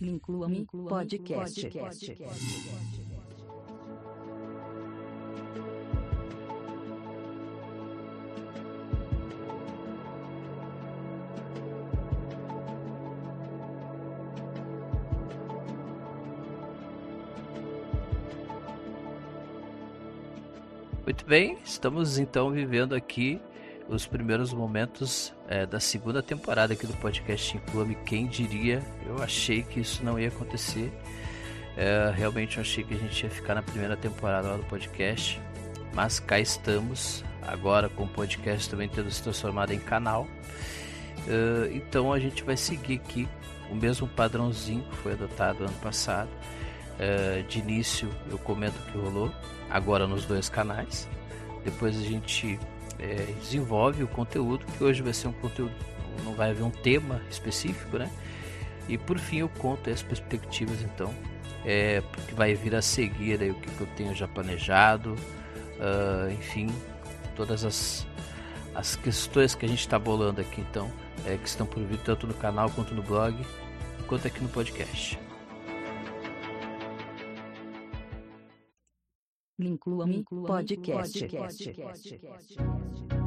Inclua-me podcast. podcast. Muito bem, estamos então vivendo aqui os primeiros momentos é, da segunda temporada aqui do podcast Inclua-me. Quem diria? Eu achei que isso não ia acontecer. É, realmente eu achei que a gente ia ficar na primeira temporada lá do podcast. Mas cá estamos, agora com o podcast também tendo se transformado em canal. É, então a gente vai seguir aqui o mesmo padrãozinho que foi adotado ano passado. É, de início eu comento o que rolou, agora nos dois canais. Depois a gente é, desenvolve o conteúdo, que hoje vai ser um conteúdo, não vai haver um tema específico, né? E por fim eu conto as perspectivas então, é, que vai vir a seguir aí, o que, que eu tenho já planejado, uh, enfim, todas as, as questões que a gente está bolando aqui então, é, que estão por vir tanto no canal quanto no blog, quanto aqui no podcast. Inclua-me podcast. podcast. podcast.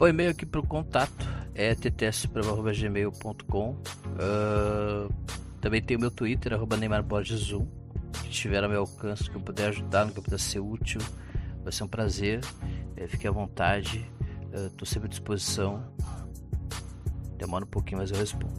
O e-mail aqui para o contato é ttsupremo.gmail.com uh, ah, Também tem o meu Twitter, arroba Neymar Borges 1 Que estiver ao meu alcance, que eu puder ajudar, no que eu puder ser útil Vai ser um prazer, é, fique à vontade. Estou uh, sempre à disposição. Demora um pouquinho, mas eu respondo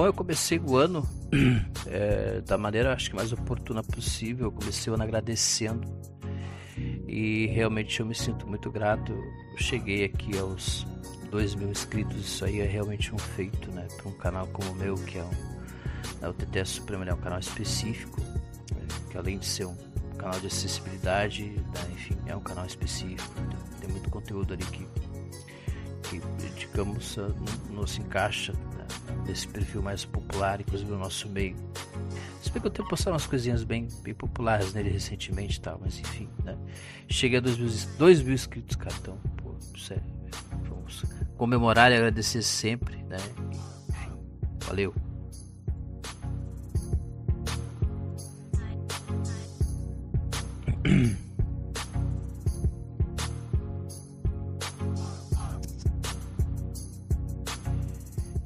Bom, eu comecei o ano é, da maneira acho que mais oportuna possível. Eu comecei o ano agradecendo e realmente eu me sinto muito grato. Eu cheguei aqui aos 2 mil inscritos, isso aí é realmente um feito, né? Para um canal como o meu, que é, um, é o TTS Supremo, é um canal específico, é, que além de ser um canal de acessibilidade, né? enfim, é um canal específico, tem, tem muito conteúdo ali que, que digamos, não, não se encaixa desse perfil mais popular, inclusive no nosso meio. Se bem que eu tenho postado umas coisinhas bem, bem populares nele recentemente e tal, mas enfim, né? Chega a 2 mil, 2 mil inscritos, cara, então, pô, sério, vamos comemorar e agradecer sempre, né? Valeu.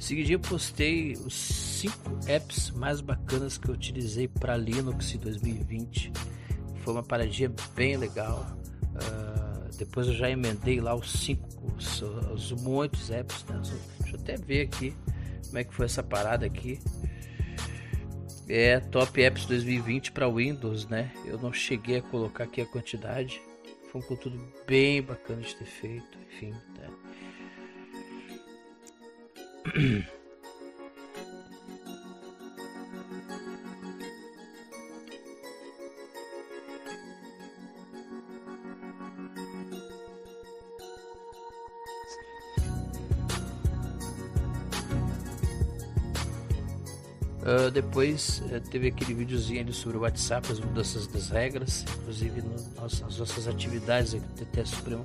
Seguidinho postei os 5 apps mais bacanas que eu utilizei para Linux em 2020. Foi uma paradinha bem legal. Uh, depois eu já emendei lá os 5, os, os, muitos apps. Né? Deixa eu até ver aqui como é que foi essa parada aqui. É Top Apps 2020 para Windows, né? Eu não cheguei a colocar aqui a quantidade. Foi um conteúdo bem bacana de ter feito, enfim, né? Uh, depois uh, teve aquele videozinho ali sobre o WhatsApp, as mudanças das regras, inclusive no, nossa, as nossas atividades aqui do TT Supremo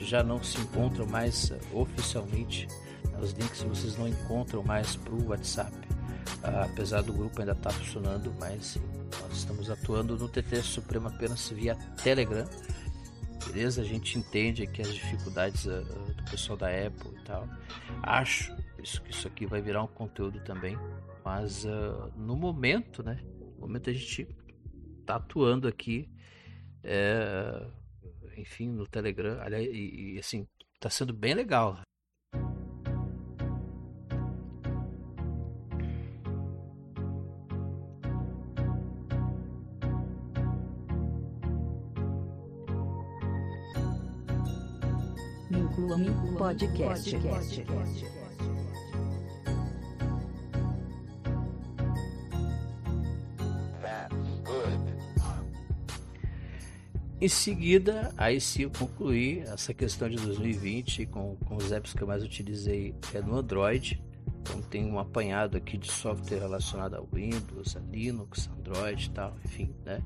já não se encontram mais uh, oficialmente os links vocês não encontram mais para o WhatsApp, uh, apesar do grupo ainda estar tá funcionando, mas nós estamos atuando no TT Supremo apenas via Telegram. Beleza? A gente entende aqui as dificuldades uh, do pessoal da Apple e tal. Acho isso, que isso aqui vai virar um conteúdo também, mas uh, no momento, né? No momento a gente está atuando aqui, é, enfim, no Telegram. E, e assim, está sendo bem legal. Inclua-me Podcast. Em seguida, aí sim eu concluí essa questão de 2020 com, com os apps que eu mais utilizei é no Android. Então tem um apanhado aqui de software relacionado a Windows, a Linux, Android e tal, enfim, né?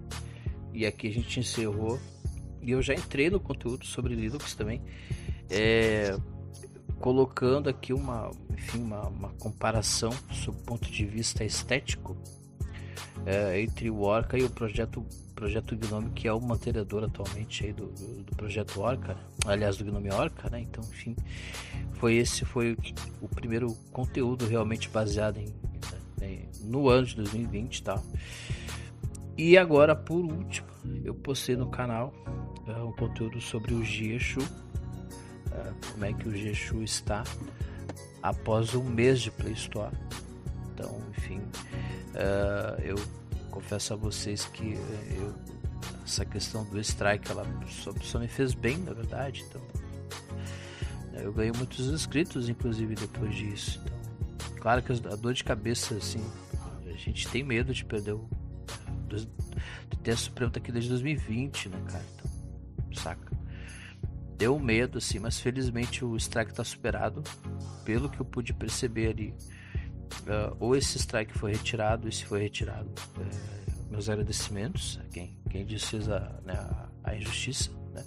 E aqui a gente encerrou. E eu já entrei no conteúdo sobre Linux também. É, colocando aqui uma, enfim, uma, uma comparação sob o ponto de vista estético é, entre o Orca e o projeto projeto Gnome que é o mantenedor atualmente aí do, do, do projeto Orca, né? aliás do Gnome Orca, né? Então, enfim, foi esse foi o primeiro conteúdo realmente baseado em, em no ano de 2020, tá? E agora, por último, eu postei no canal é, um conteúdo sobre o Gieshu, é, como é que o Gieshu está após um mês de Play Store. Então, enfim, uh, eu confesso a vocês que eh, eu, essa questão do strike ela só, só, me fez bem, na verdade. Então, né, eu ganhei muitos inscritos, inclusive depois disso. Então, claro que a dor de cabeça, assim, a gente tem medo de perder o de ter a aqui desde 2020, né, cara? Então, saca? Deu medo, assim, mas felizmente o strike tá superado. Pelo que eu pude perceber ali, uh, ou esse strike foi retirado, e se foi retirado, uh, meus agradecimentos a quem, quem desfez a, né, a, a, injustiça, né?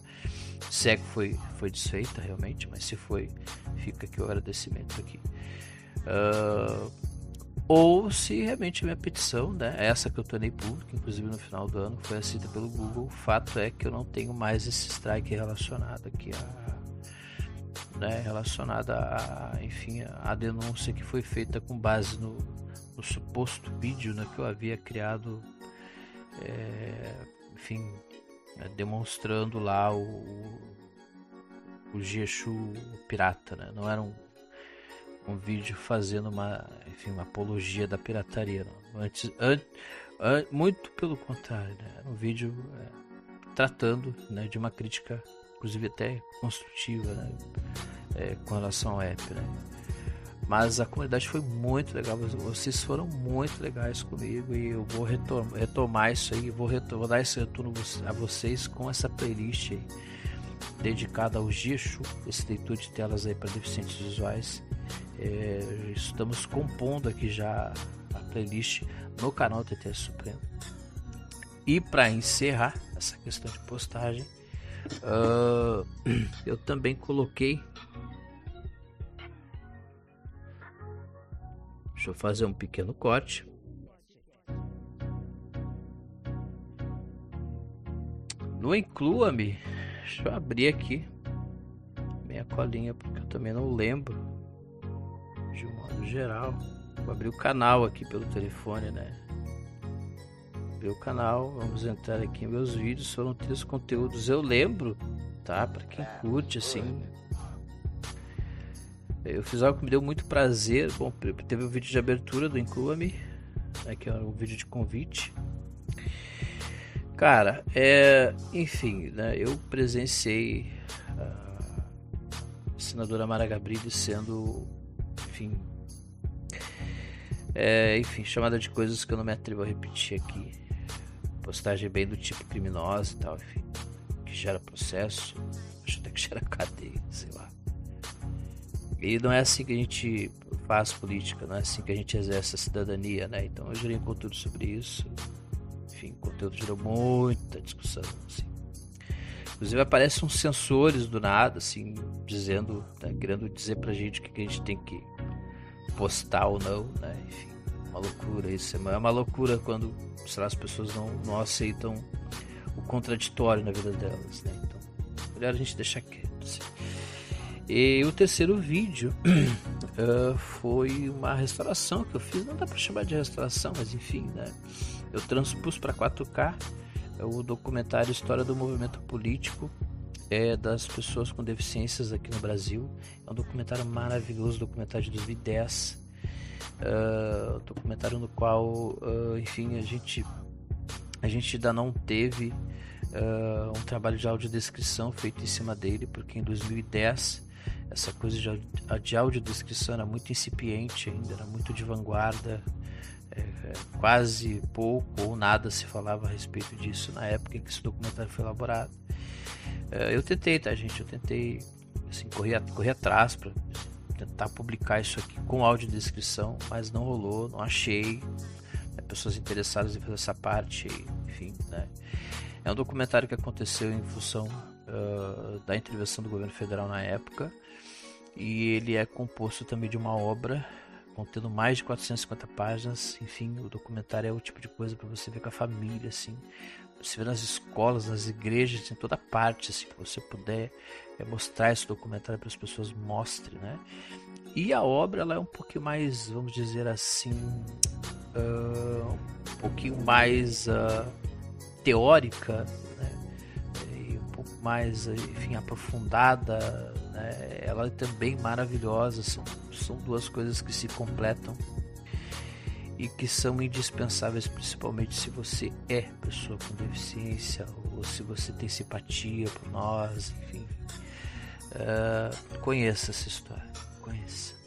Se é que foi, foi desfeita realmente, mas se foi, fica aqui o agradecimento aqui. Uh, ou se realmente minha petição, né, essa que eu tornei pública, inclusive no final do ano, foi aceita pelo Google. O fato é que eu não tenho mais esse strike relacionado aqui a né, relacionada a, enfim, a denúncia que foi feita com base no, no suposto vídeo né, que eu havia criado, é, enfim, é, demonstrando lá o, o Gieshu pirata, né? Não era um, um vídeo fazendo uma, enfim, uma apologia da pirataria, não. Antes, an, an, muito pelo contrário, né? Um vídeo é, tratando né, de uma crítica, inclusive até construtiva, né? é, com relação ao app, né? Mas a comunidade foi muito legal, vocês foram muito legais comigo e eu vou retomar, retomar isso aí, vou, vou dar esse retorno a vocês com essa playlist aí, dedicada ao Gicho, esse leitor de telas aí para deficientes visuais. É, estamos compondo aqui já a playlist no canal TTS Supremo. E para encerrar essa questão de postagem, uh, eu também coloquei Deixa eu fazer um pequeno corte. No Inclua-me, deixa eu abrir aqui minha colinha, porque eu também não lembro de um modo geral. Vou abrir o canal aqui pelo telefone, né? Abrir o canal, vamos entrar aqui em meus vídeos, foram três conteúdos. Eu lembro, tá? Para quem curte, assim, eu fiz algo que me deu muito prazer. Bom, teve o um vídeo de abertura do Inclua-me, né, que é um vídeo de convite. Cara, é, enfim, né, eu presenciei a senadora Mara Gabrilli sendo, enfim, é, enfim, chamada de coisas que eu não me atrevo a repetir aqui. Postagem bem do tipo criminosa e tal, enfim, que gera processo, acho até que gera cadeia, sei lá. E não é assim que a gente faz política, não é assim que a gente exerce a cidadania, né? Então eu gerei um conteúdo sobre isso. Enfim, o conteúdo gerou muita discussão, assim. Inclusive aparecem uns sensores do nada, assim, dizendo, né, querendo dizer pra gente o que, que a gente tem que postar ou não, né? Enfim, uma loucura isso. É uma loucura quando, sei lá, as pessoas não, não aceitam o contraditório na vida delas, né? Então, melhor a gente deixar quieto, assim. E o terceiro vídeo uh, foi uma restauração que eu fiz, não dá para chamar de restauração, mas enfim, né? Eu transpus para 4K é o documentário História do Movimento Político é, das pessoas com deficiências aqui no Brasil. É um documentário maravilhoso, documentário de 2010. Uh, documentário no qual, uh, enfim, a gente, a gente ainda não teve uh, um trabalho de audiodescrição feito em cima dele, porque em 2010 essa coisa de, de audiodescrição era muito incipiente ainda, era muito de vanguarda, é, quase pouco ou nada se falava a respeito disso na época em que esse documentário foi elaborado. É, eu tentei, tá, gente? Eu tentei assim, correr, correr atrás para tentar publicar isso aqui com audiodescrição, mas não rolou, não achei né, pessoas interessadas em fazer essa parte, enfim, né? É um documentário que aconteceu em função uh, da intervenção do governo federal na época e ele é composto também de uma obra contendo mais de 450 páginas. Enfim, o documentário é o tipo de coisa para você ver com a família, assim. Você vê nas escolas, nas igrejas, em toda parte, assim, se você puder é, mostrar esse documentário para as pessoas, mostre, né? E a obra, ela é um pouquinho mais, vamos dizer assim, uh, um pouquinho mais uh, teórica, né? E um pouco mais, enfim, aprofundada né? Ela é também maravilhosa, são, são duas coisas que se completam e que são indispensáveis, principalmente se você é pessoa com deficiência ou se você tem simpatia por nós, enfim. Uh, conheça essa história, conheça.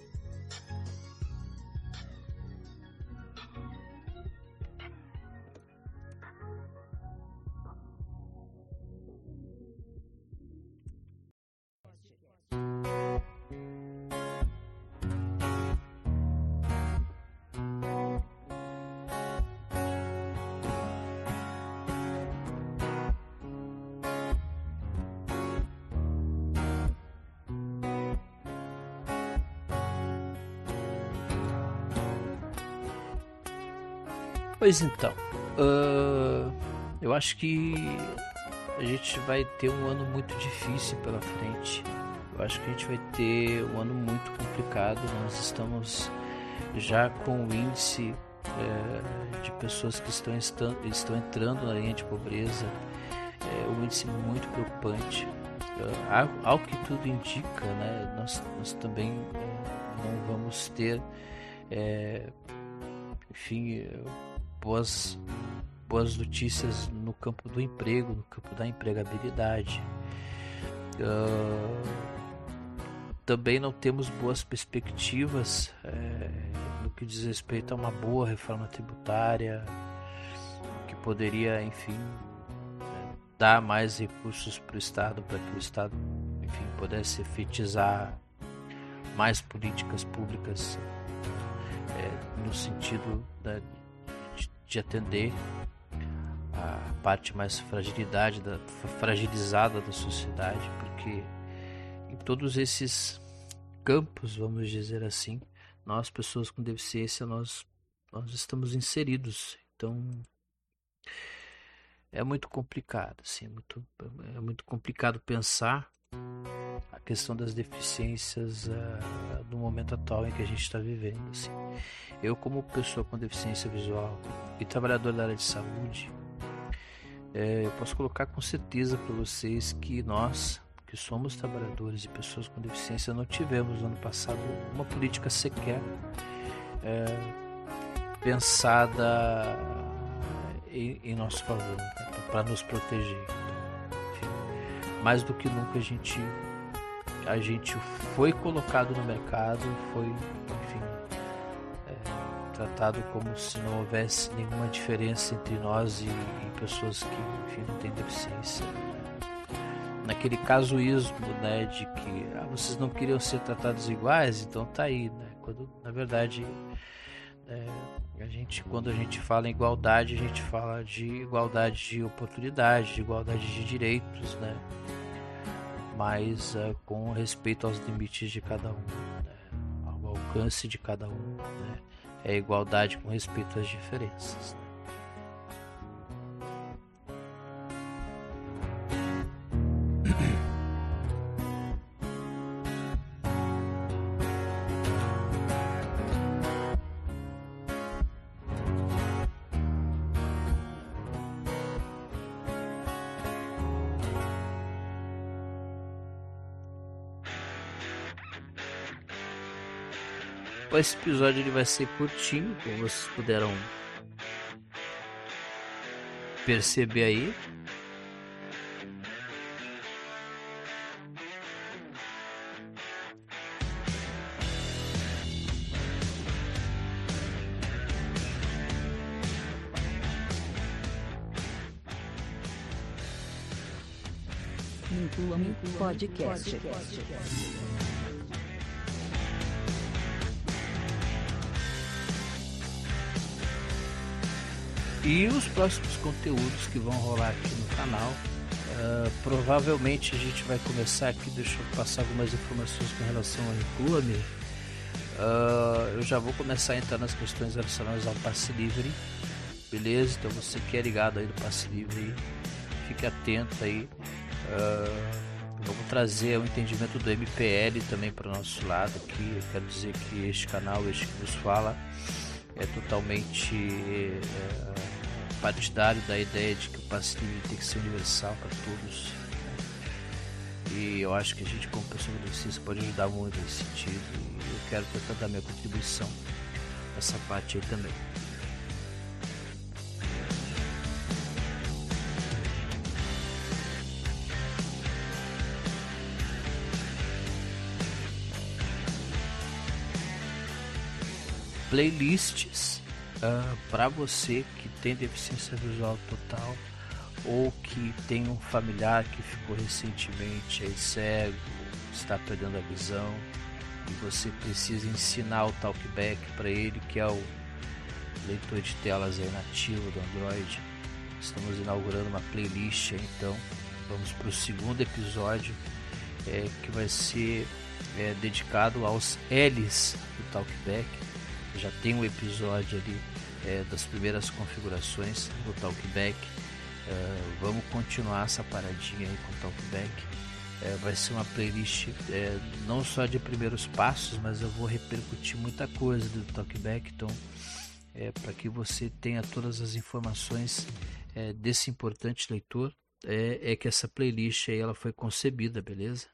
Pois então, uh, eu acho que a gente vai ter um ano muito difícil pela frente. Eu acho que a gente vai ter um ano muito complicado. Nós estamos já com o índice é, de pessoas que estão, estão, entrando na linha de pobreza, é um índice muito preocupante. Uh, ao que tudo indica, né, nós, nós também é, não vamos ter, enfim, boas, boas notícias no campo do emprego, no campo da empregabilidade. Uh, também não temos boas perspectivas é, no que diz respeito a uma boa reforma tributária que poderia, enfim, dar mais recursos para o Estado, para que o Estado, enfim, pudesse efetizar mais políticas públicas é, no sentido da, de atender a parte mais fragilidade da, fragilizada da sociedade, porque em todos esses campos, vamos dizer assim, nós pessoas com deficiência nós nós estamos inseridos. Então é muito complicado, assim, é muito é muito complicado pensar a questão das deficiências uh, no momento atual em que a gente está vivendo. Assim. Eu, como pessoa com deficiência visual e trabalhador da área de saúde, é, eu posso colocar com certeza para vocês que nós, que somos trabalhadores e pessoas com deficiência, não tivemos no ano passado uma política sequer é, pensada em, em, nosso favor, né, para nos proteger. Enfim, mais do que nunca a gente a gente foi colocado no mercado, foi, enfim, é, tratado como se não houvesse nenhuma diferença entre nós e, e pessoas que, enfim, não têm deficiência. Naquele casuísmo, né, de que ah, vocês não queriam ser tratados iguais, então tá aí, né? Quando, na verdade, é, a gente, quando a gente fala em igualdade, a gente fala de igualdade de oportunidade, de igualdade de direitos, né? mas uh, com respeito aos limites de cada um, né? ao alcance de cada um. Né? É igualdade com respeito às diferenças. Esse episódio ele vai ser curtinho, como vocês puderam perceber aí. Inclua-me podcast. podcast. E os próximos conteúdos que vão rolar aqui no canal. Uh, provavelmente a gente vai começar aqui, deixa eu passar algumas informações com relação ao Inclua-me. Uh, eu já vou começar a entrar nas questões relacionadas ao passe livre. Beleza? Então você que é ligado aí do passe livre, fique atento aí. Uh, vamos trazer o entendimento do MPL também para o nosso lado aqui. Eu quero dizer que este canal, este que nos fala, é totalmente é, partidário da ideia de que o passe livre tem que ser universal para todos. Né? E eu acho que a gente, como pessoa beneficista, pode ajudar muito nesse sentido. E eu quero tentar dar minha contribuição nessa parte aí também. playlists uh, ah, para você que tem deficiência visual total ou que tem um familiar que ficou recentemente cego, está perdendo a visão e você precisa ensinar o talkback para ele, que é o leitor de telas aí nativo do Android. Estamos inaugurando uma playlist, então vamos para o segundo episódio é, que vai ser é, dedicado aos L's do talkback já tem um episódio ali é, das primeiras configurações do Talkback. É, vamos continuar essa paradinha aí com o Talkback. É, vai ser uma playlist é, não só de primeiros passos, mas eu vou repercutir muita coisa do Talkback. Então, é, para que você tenha todas as informações é, desse importante leitor, é, é que essa playlist aí ela foi concebida, beleza?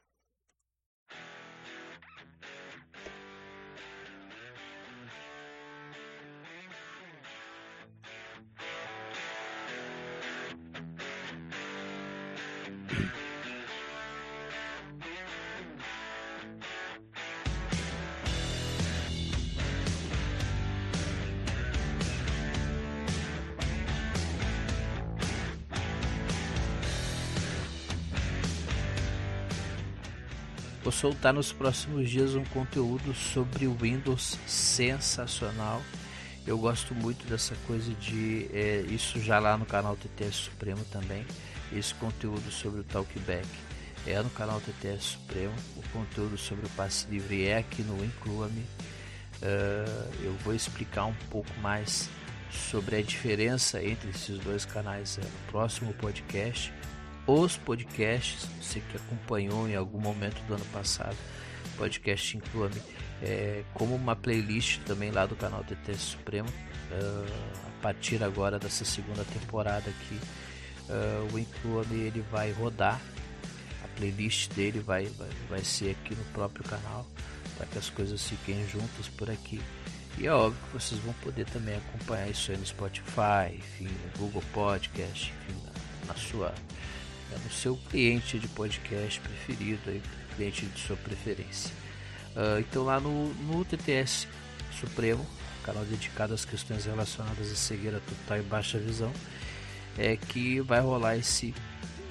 Soltar nos próximos dias um conteúdo sobre o Windows sensacional. Eu gosto muito dessa coisa de é, isso já lá no canal TTS Supremo também. Esse conteúdo sobre o Talkback é no canal TTS Supremo. O conteúdo sobre o passe livre é aqui no Inclua-me. Uh, eu vou explicar um pouco mais sobre a diferença entre esses dois canais é, no próximo podcast os podcasts, você que acompanhou em algum momento do ano passado, podcast Inclua-me, é, como uma playlist também lá do canal TT Supremo, uh, a partir agora dessa segunda temporada aqui, uh, o Inclua-me ele vai rodar, a playlist dele vai, vai, vai ser aqui no próprio canal, para que as coisas fiquem juntas por aqui. E é óbvio que vocês vão poder também acompanhar isso aí no Spotify, enfim, no Google Podcast, enfim, na, na sua é no seu cliente de podcast preferido, aí, cliente de sua preferência. Uh, então lá no, no TTS Supremo, canal dedicado às questões relacionadas à cegueira total e baixa visão, é que vai rolar esse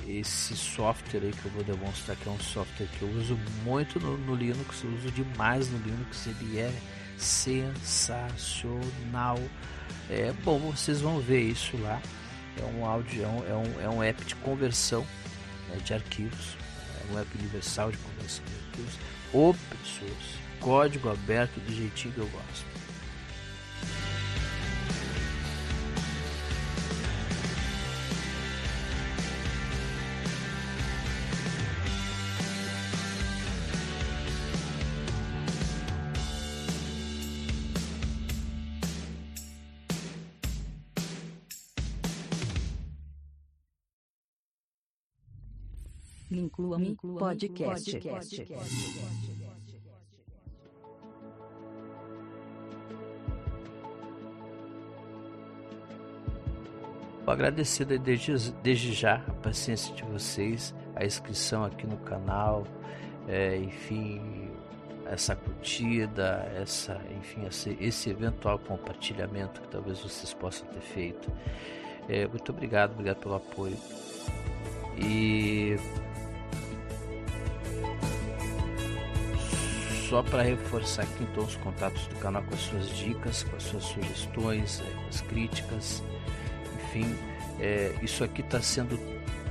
esse software aí que eu vou demonstrar que é um software que eu uso muito no, no Linux, eu uso demais no Linux, ele é sensacional. É bom, vocês vão ver isso lá é um áudio, é um, é um, é um app de conversão né, de arquivos, é um app universal de conversão de arquivos, open source, código aberto do jeitinho que eu gosto. Inclua-me podcast. podcast. Vou agradecer desde, desde já a paciência de vocês, a inscrição aqui no canal, é, enfim, essa curtida, essa, enfim, esse, esse, eventual compartilhamento que talvez vocês possam ter feito. É, muito obrigado, obrigado pelo apoio. E só para reforçar aqui então os contatos do canal com as suas dicas, com as suas sugestões, é, com as críticas, enfim, é, isso aqui está sendo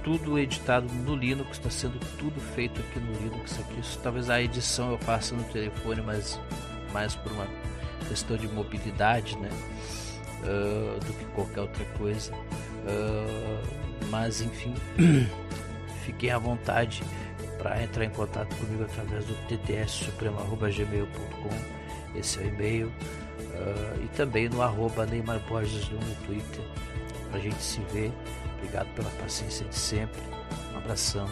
tudo editado no Linux, está sendo tudo feito aqui no Linux. Aqui, isso, talvez a edição eu faça no telefone, mas mais por uma questão de mobilidade, né? Uh, do que qualquer outra coisa. Uh, mas enfim, fiquem à vontade para entrar em contato comigo através do ttssupremo.gmail.com esse é o e-mail uh, e também no arroba Neymar Borges no Twitter a gente se vê obrigado pela paciência de sempre. Um abração